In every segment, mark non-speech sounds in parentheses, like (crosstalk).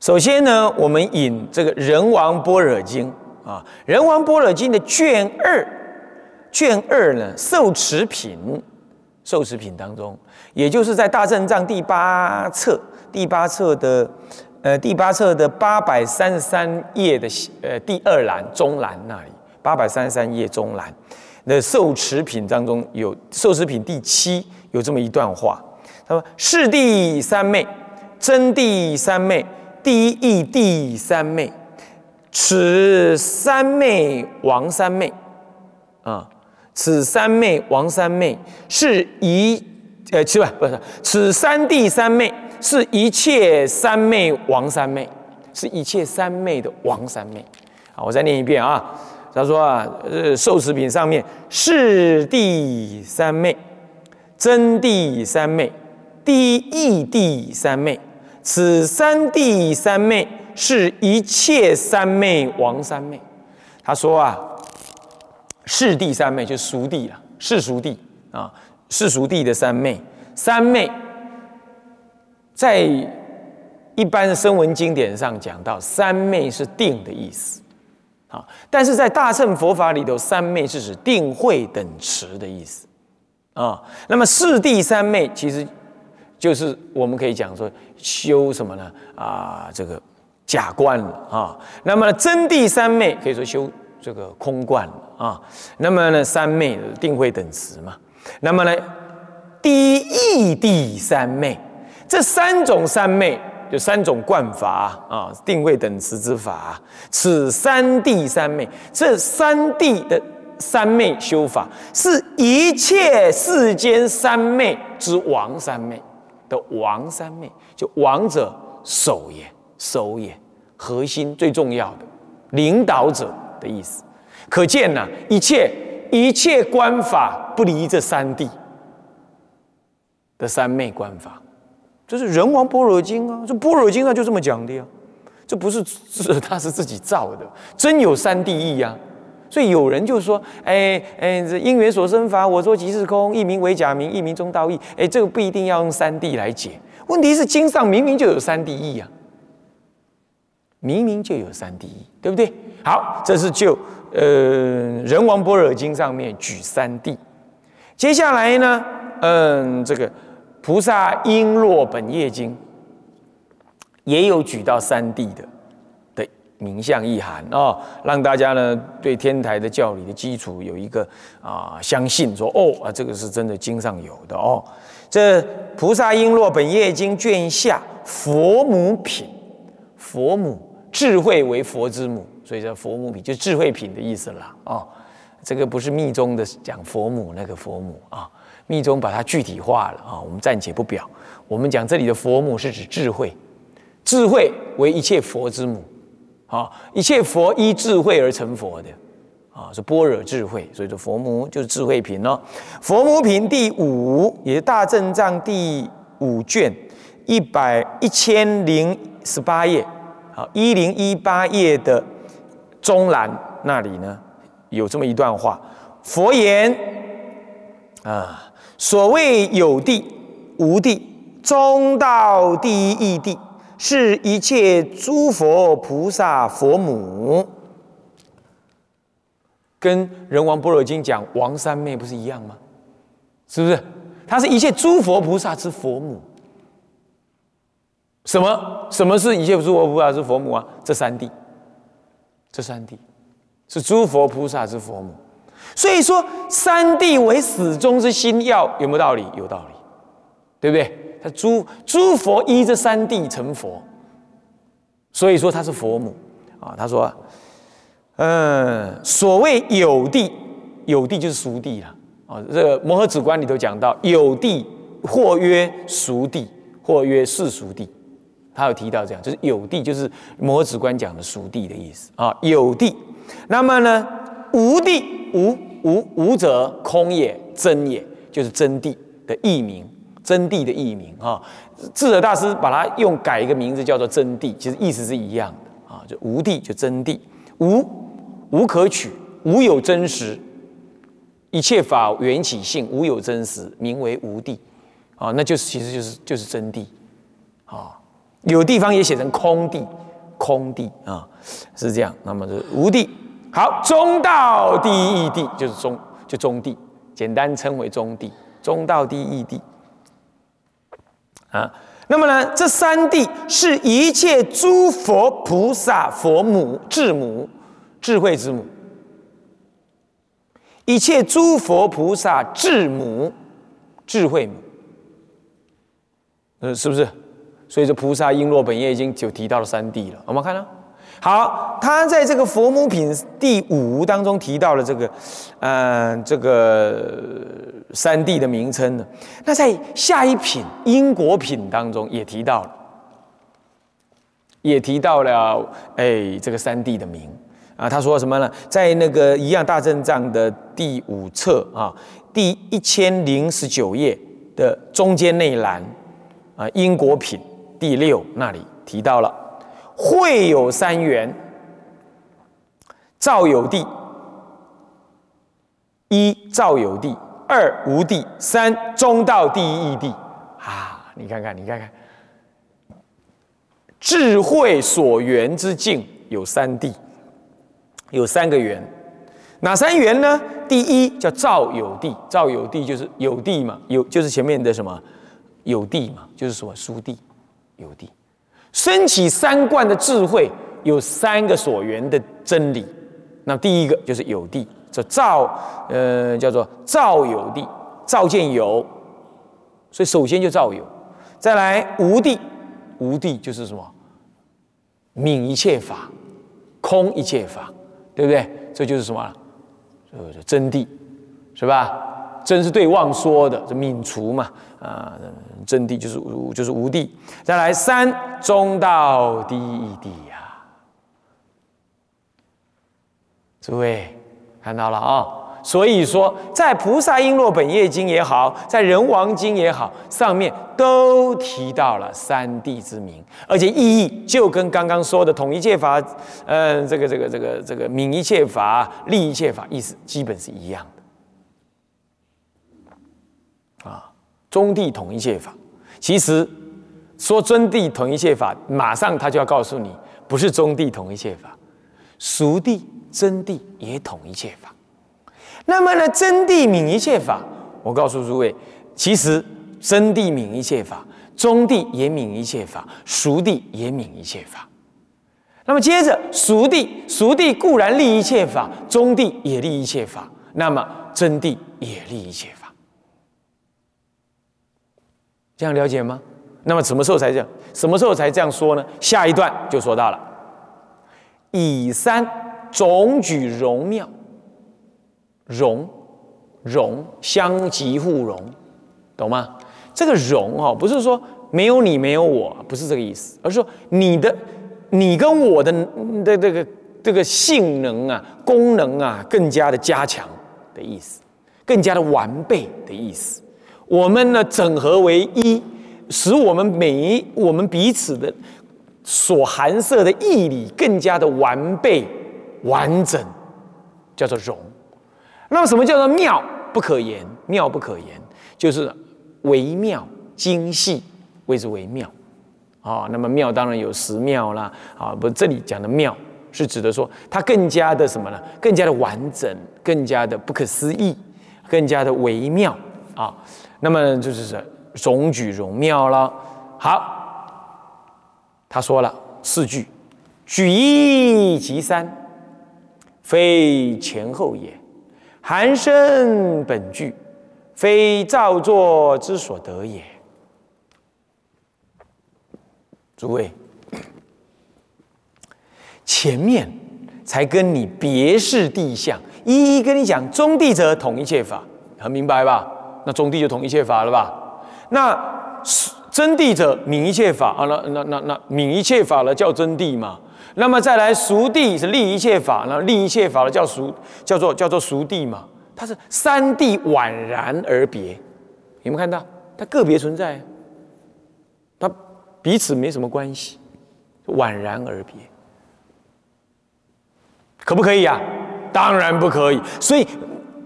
首先呢，我们引这个《人王般若经》啊，《人王般若经》的卷二，卷二呢，受持品，受持品当中，也就是在大正藏第八册，第八册的，呃，第八册的八百三十三页的呃第二栏中栏那里，八百三十三页中栏的受持品当中有受持品第七有这么一段话，他说：“是第三昧，真第三昧。”第一义第三昧，此三昧王三昧，啊，此三昧王三昧是一，呃，七万不是，此三谛三昧是一切三昧王三昧，是一切三昧的王三昧。好，我再念一遍啊。他说啊，呃，受持品上面是第三昧，真第三昧，第一义第三昧。此三弟三妹是一切三妹王三妹。他说啊，世弟三妹就熟弟了，世俗弟啊，世俗弟的三妹。三妹在一般的声闻经典上讲到，三妹是定的意思啊，但是在大乘佛法里头，三妹是指定慧等持的意思啊。那么世弟三妹其实。就是我们可以讲说修什么呢？啊，这个假观了啊。那么真谛三昧可以说修这个空观了啊。那么呢，三昧定慧等持嘛。那么呢，第一义谛三昧，这三种三昧就三种观法啊，定慧等持之法。此三谛三昧，这三谛的三昧修法，是一切世间三昧之王三昧。的王三昧，就王者首也，首也，核心最重要的领导者的意思。可见呢，一切一切观法不离这三谛的三昧观法，这是人王般若经啊，这般若经上就这么讲的呀，这不是是 (laughs) 他是自己造的，真有三谛义呀。所以有人就说：“哎哎，这因缘所生法，我说即是空，一名为假名，一名中道义。哎，这个不一定要用三谛来解。问题是经上明明就有三谛义啊，明明就有三谛义，对不对？好，这是就呃《人王般若经》上面举三谛。接下来呢，嗯，这个《菩萨璎珞本业经》也有举到三谛的。”名相意涵啊，让大家呢对天台的教理的基础有一个啊相信，说哦啊这个是真的经上有的哦。这《菩萨璎珞本业经》卷下佛母品，佛母智慧为佛之母，所以叫佛母品，就智慧品的意思了哦。这个不是密宗的讲佛母那个佛母啊，密宗把它具体化了啊，我们暂且不表。我们讲这里的佛母是指智慧，智慧为一切佛之母。啊，一切佛依智慧而成佛的，啊，是般若智慧，所以说佛母就是智慧品哦。佛母品第五，也是大正藏第五卷一百一千零十八页，好，一零一八页的中栏那里呢，有这么一段话：佛言，啊，所谓有地无地，中道第一义地。是一切诸佛菩萨佛母，跟人王般若经讲王三昧不是一样吗？是不是？它是一切诸佛菩萨之佛母。什么？什么是一切诸佛菩萨之佛母啊？这三谛，这三谛是诸佛菩萨之佛母。所以说，三谛为始终之心要，有没有道理？有道理，对不对？他诸诸佛依这三谛成佛，所以说他是佛母啊。他说：“嗯，所谓有地，有地就是熟地了啊。这个摩诃止观里头讲到，有地或曰熟地，或曰世俗地。他有提到这样，就是有地就是摩诃止观讲的熟地的意思啊。有地，那么呢，无地无无无者空也，真也就是真谛的译名。”真谛的译名啊，智者大师把它用改一个名字叫做真谛，其实意思是一样的啊，就无谛就真谛，无无可取，无有真实，一切法缘起性，无有真实，名为无谛啊，那就是其实就是就是真谛啊，有地方也写成空地，空地啊，是这样。那么是无地。好，中道第一义地就是中，就中地，简单称为中地。中道第一义地啊。那么呢，这三地是一切诸佛菩萨佛母智母，智慧之母。一切诸佛菩萨智母，智慧母。呃，是不是？所以这菩萨璎珞本业经就提到了三地了。我们看到，好，他在这个佛母品第五当中提到了这个，嗯，这个三地的名称呢。那在下一品因果品当中也提到了，也提到了，哎，这个三地的名啊。他说什么呢？在那个一样大正藏的第五册啊，第一千零十九页的中间那一栏啊，因果品。第六那里提到了，会有三元，造有地，一造有地，二无地，三中道第一义地。啊，你看看，你看看，智慧所缘之境有三地，有三个缘，哪三缘呢？第一叫造有地，造有地就是有地嘛，有就是前面的什么？有地嘛，就是什么？书地。有地，升起三观的智慧有三个所缘的真理。那第一个就是有地，这造，呃，叫做造有地，造见有，所以首先就造有。再来无地，无地就是什么？泯一切法，空一切法，对不对？这就是什么？这就是真谛，是吧？真是对妄说的，这泯除嘛，啊，真谛就是，就是无地。再来三中道第一地呀，诸位看到了啊？所以说，在菩萨璎珞本业经也好，在人王经也好，上面都提到了三地之名，而且意义就跟刚刚说的统一切法，嗯，这个这个这个这个泯一切法、立一切法，意思基本是一样。中地统一切法，其实说真谛统一切法，马上他就要告诉你，不是中地统一切法，熟地真谛也统一切法。那么呢，真谛泯一切法，我告诉诸位，其实真谛泯一切法，中地也泯一切法，熟地也泯一切法。那么接着，熟地熟地固然立一切法，中地也立一切法，那么真谛也立一切法。这样了解吗？那么什么时候才这样？什么时候才这样说呢？下一段就说到了，以三总举荣妙，荣荣相即互荣，懂吗？这个荣哦，不是说没有你没有我，不是这个意思，而是说你的你跟我的的这个这个性能啊、功能啊，更加的加强的意思，更加的完备的意思。我们呢，整合为一，使我们每一我们彼此的所含摄的义理更加的完备完整，叫做融。那么，什么叫做妙不可言？妙不可言，就是微妙精细，谓之为妙。啊，那么妙当然有十妙啦。啊，不，这里讲的妙是指的说，它更加的什么呢？更加的完整，更加的不可思议，更加的微妙啊。那么就是总举荣妙了。好，他说了四句：举一即三，非前后也；含生本具，非造作之所得也。诸位，前面才跟你别示地相，一一跟你讲中地者统一切法，很明白吧？那中地就统一切法了吧？那真谛者泯一切法啊？那那那那泯一切法了叫真谛嘛？那么再来熟地是立一切法，那立一切法了叫熟，叫做叫做熟地嘛？它是三谛宛然而别，有没有看到？它个别存在，它彼此没什么关系，宛然而别，可不可以呀？当然不可以，所以。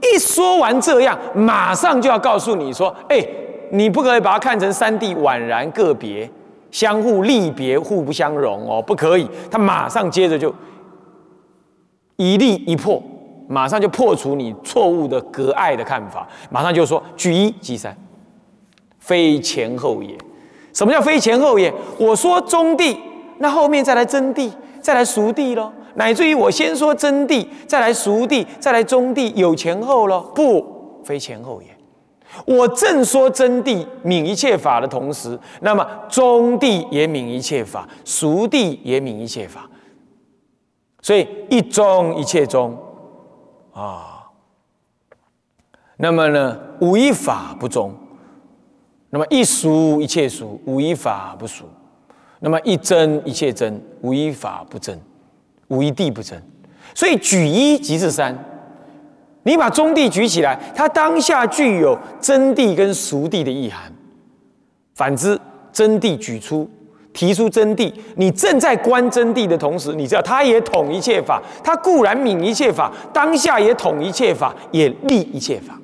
一说完这样，马上就要告诉你说：“哎，你不可以把它看成三地宛然个别，相互立别，互不相容哦，不可以。他马上接着就一立一破，马上就破除你错误的隔爱的看法，马上就说举一即三，非前后也。什么叫非前后也？我说中地，那后面再来真谛，再来熟地喽，乃至于我先说真谛，再来熟地，再来中地，有前后喽？不，非前后也。我正说真谛泯一切法的同时，那么中谛也泯一切法，熟谛也泯一切法，所以一中一切中啊。那么呢，无一法不中。那么一俗一切俗，无一法不俗；那么一真一切真，无一法不真，无一地不真。所以举一即是三。你把中地举起来，它当下具有真谛跟俗谛的意涵。反之，真谛举出，提出真谛，你正在观真谛的同时，你知道它也统一切法，它固然泯一切法，当下也统一切法，也立一切法。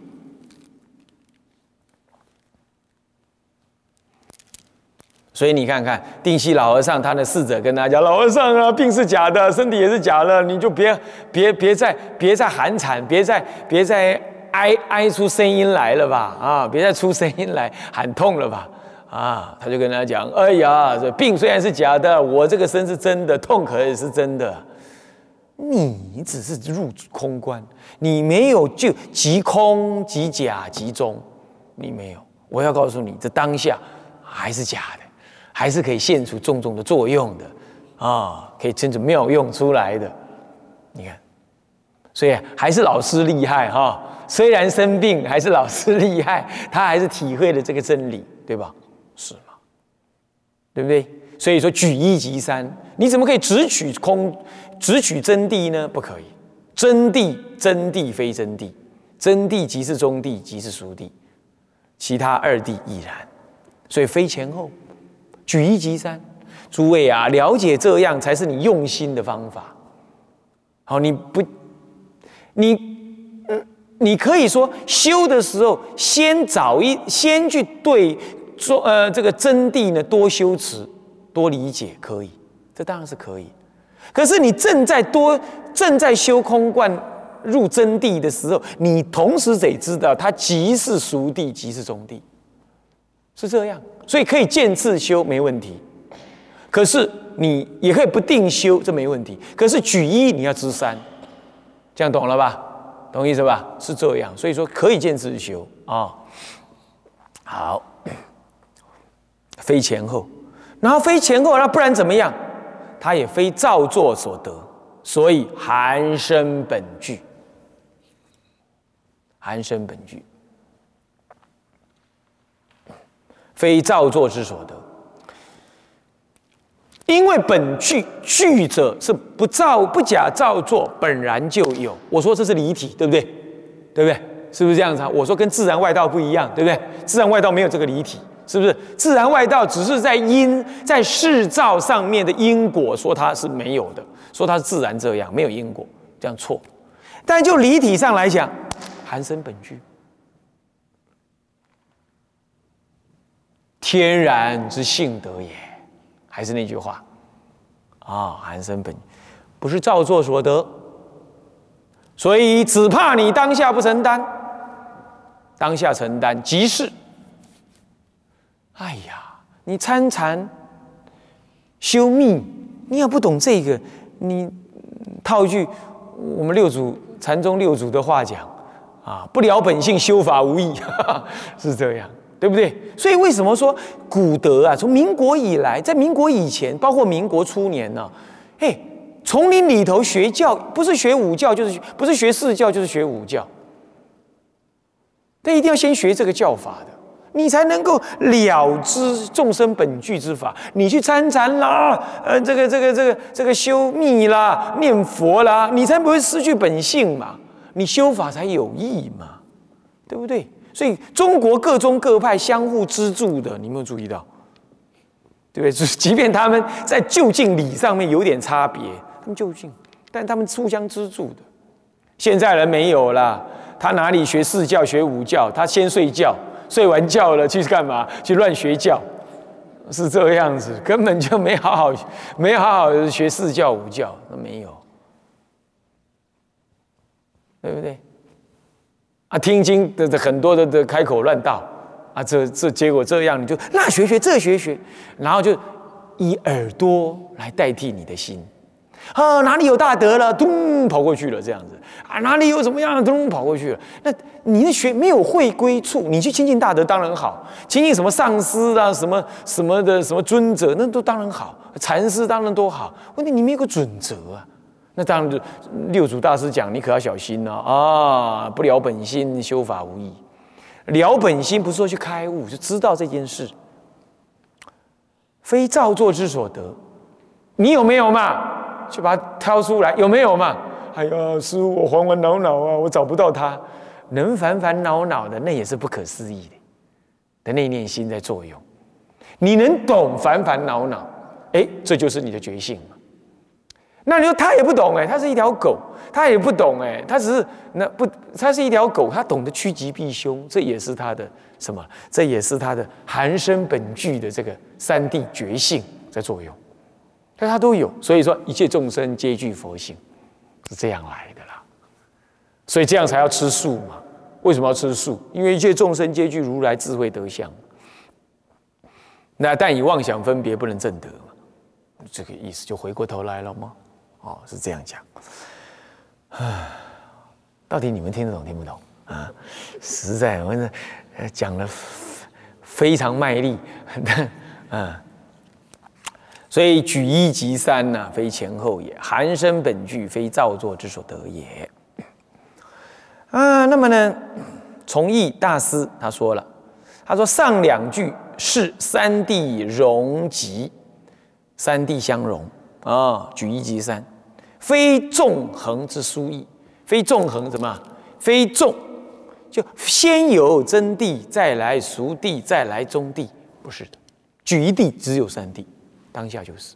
所以你看看定西老和尚，他的侍者跟他讲：“老和尚啊，病是假的，身体也是假的，你就别别别再别再喊惨，别再别再哀哀出声音来了吧，啊，别再出声音来喊痛了吧，啊。”他就跟他讲：“哎呀，这病虽然是假的，我这个身是真的，痛可也是真的。你只是入空观，你没有就即空即假即中，你没有。我要告诉你，这当下还是假的。”还是可以现出种种的作用的，啊，可以真正妙用出来的。你看，所以还是老师厉害哈。虽然生病，还是老师厉害，(laughs) 他还是体会了这个真理，对吧？是吗？对不对？所以说举一即三，你怎么可以只取空，只取真谛呢？不可以。真谛，真谛非真谛，真谛即是中谛，即是熟谛，其他二谛亦然。所以非前后。举一即三，诸位啊，了解这样才是你用心的方法。好，你不，你，你可以说修的时候，先找一，先去对说，呃，这个真谛呢，多修持，多理解，可以，这当然是可以。可是你正在多正在修空观入真谛的时候，你同时得知道，它即是熟地，即是中地。是这样，所以可以见自修没问题。可是你也可以不定修，这没问题。可是举一你要知三，这样懂了吧？懂意思吧？是这样，所以说可以见自修啊。好，非前后，然后非前后，那不然怎么样？它也非造作所得，所以含生本具，含生本具。非造作之所得，因为本具具者是不造不假造作，本然就有。我说这是离体，对不对？对不对？是不是这样子啊？我说跟自然外道不一样，对不对？自然外道没有这个离体，是不是？自然外道只是在因在世造上面的因果，说它是没有的，说它是自然这样，没有因果，这样错。但就离体上来讲，含生本具。天然之性德也，还是那句话，啊，寒生本不是造作所得，所以只怕你当下不承担，当下承担即是。哎呀，你参禅修密，你也不懂这个，你套一句我们六祖禅宗六祖的话讲，啊，不了本性，修法无益，(laughs) 是这样。对不对？所以为什么说古德啊？从民国以来，在民国以前，包括民国初年呢？嘿，丛林里头学教，不是学武教，就是不是学四教，就是学武教。但一定要先学这个教法的，你才能够了知众生本具之法。你去参禅啦，呃，这个这个这个这个修密啦、念佛啦，你才不会失去本性嘛。你修法才有益嘛，对不对？所以中国各宗各派相互资助的，你有没有注意到？对不对？即便他们在就近礼上面有点差别，他们就近，但他们互相资助的。现在人没有了，他哪里学四教学五教？他先睡觉，睡完觉了去干嘛？去乱学教，是这样子，根本就没好好没好好学四教五教，都没有，对不对？啊，听经的的很多的的开口乱道，啊，这这结果这样，你就那学学这学学，然后就以耳朵来代替你的心。啊，哪里有大德了，咚跑过去了，这样子啊，哪里有怎么样，咚跑过去了。那你的学没有会归处，你去亲近大德当然好，亲近什么上师啊，什么什么的什么尊者，那都当然好，禅师当然都好。问题你没有个准则啊，那当然六祖大师讲，你可要小心了啊，不了本心，修法无益。了本心不是说去开悟，就知道这件事，非造作之所得，你有没有嘛？就把它挑出来，有没有嘛？哎呀，师傅，我烦烦恼恼啊，我找不到他。能烦烦恼恼的，那也是不可思议的，的那念心在作用。你能懂烦烦恼恼，哎，这就是你的觉性。那你说他也不懂哎，他是一条狗，他也不懂哎，他只是那不，他是一条狗，他懂得趋吉避凶，这也是他的什么？这也是他的含生本具的这个三谛觉性在作用。但他都有，所以说一切众生皆具佛性，是这样来的啦。所以这样才要吃素嘛？为什么要吃素？因为一切众生皆具如来智慧德相。那但以妄想分别不能证得嘛？这个意思就回过头来了吗？哦，是这样讲。唉，到底你们听得懂听不懂啊？实在我这讲了非常卖力，嗯。所以举一及三呢，非前后也；含生本具，非造作之所得也。啊，那么呢，从义大师他说了，他说上两句是三地融集，三地相融啊。举一及三，非纵横之殊义，非纵横什么？非纵，就先有真谛，再来熟谛，再来中谛，不是的。举一谛只有三谛。当下就是，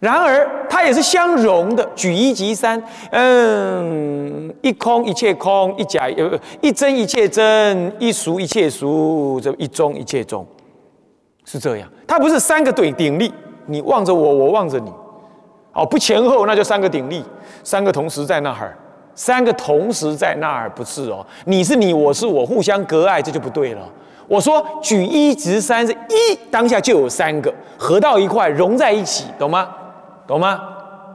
然而它也是相融的，举一即三，嗯，一空一切空，一假呃一真一切真，一俗一切俗，这一中一切中，是这样。它不是三个对鼎立，你望着我，我望着你，哦，不前后，那就三个鼎立，三个同时在那儿，三个同时在那儿不是哦，你是你，我是我，互相隔碍，这就不对了。我说举一值三，是一当下就有三个合到一块，融在一起，懂吗？懂吗？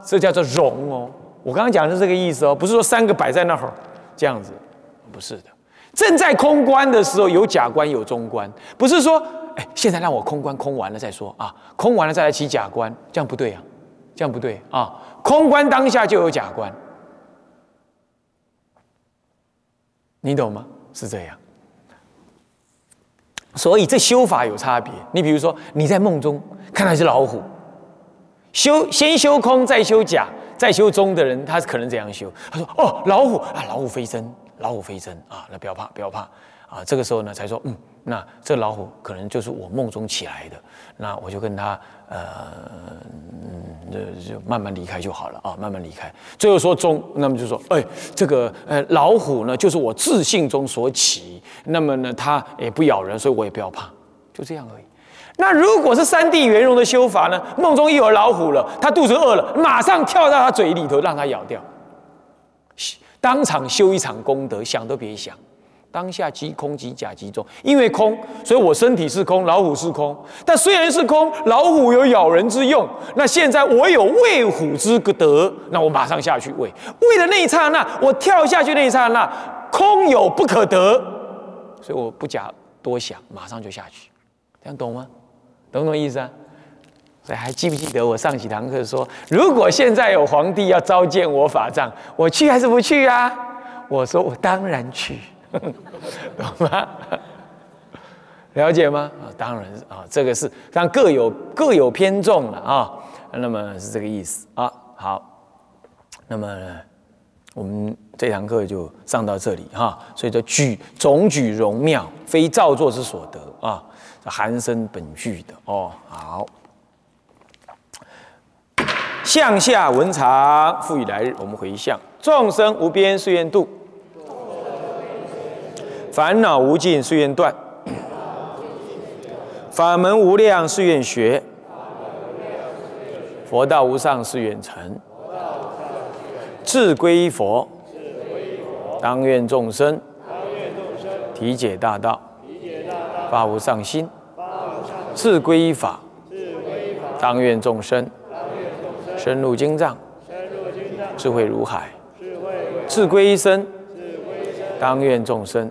这叫做融哦。我刚刚讲的是这个意思哦，不是说三个摆在那儿这样子，不是的。正在空观的时候，有假观有中观，不是说哎，现在让我空观空完了再说啊，空完了再来起假观，这样不对啊，这样不对啊。空观当下就有假观，你懂吗？是这样。所以这修法有差别。你比如说，你在梦中看到一只老虎，修先修空，再修假，再修中的人，他可能这样修。他说：“哦，老虎啊，老虎飞身，老虎飞身啊，那不要怕，不要怕啊。”这个时候呢，才说：“嗯，那这老虎可能就是我梦中起来的。”那我就跟他呃。就就慢慢离开就好了啊，慢慢离开。最后说中，那么就说，哎，这个呃老虎呢，就是我自信中所起，那么呢，它也不咬人，所以我也不要怕，就这样而已。那如果是三地圆融的修法呢？梦中一有老虎了，他肚子饿了，马上跳到他嘴里头，让他咬掉，当场修一场功德，想都别想。当下即空即假即中，因为空，所以我身体是空，老虎是空。但虽然是空，老虎有咬人之用。那现在我有喂虎之德，那我马上下去喂。喂的那一刹那，我跳下去那一刹那，空有不可得，所以我不假多想，马上就下去。这样懂吗？懂不懂意思啊？所以还记不记得我上几堂课说，如果现在有皇帝要召见我法藏，我去还是不去啊？我说我当然去。(laughs) 懂吗？了解吗？啊，当然啊，这个是但各有各有偏重了啊。那么是这个意思啊。好，那么我们这堂课就上到这里哈。所以说举总举容妙，非造作之所得啊，含生本具的哦。好，向下文长，复以来日，我们回向众生无边誓愿度。烦恼无尽，誓愿断；法门无量誓愿学，佛道无上誓愿成。志归依佛，当愿众生。体解大道，发无上心；志归依法，当愿众生。深入经藏，智慧如海；志归一生，当愿众生。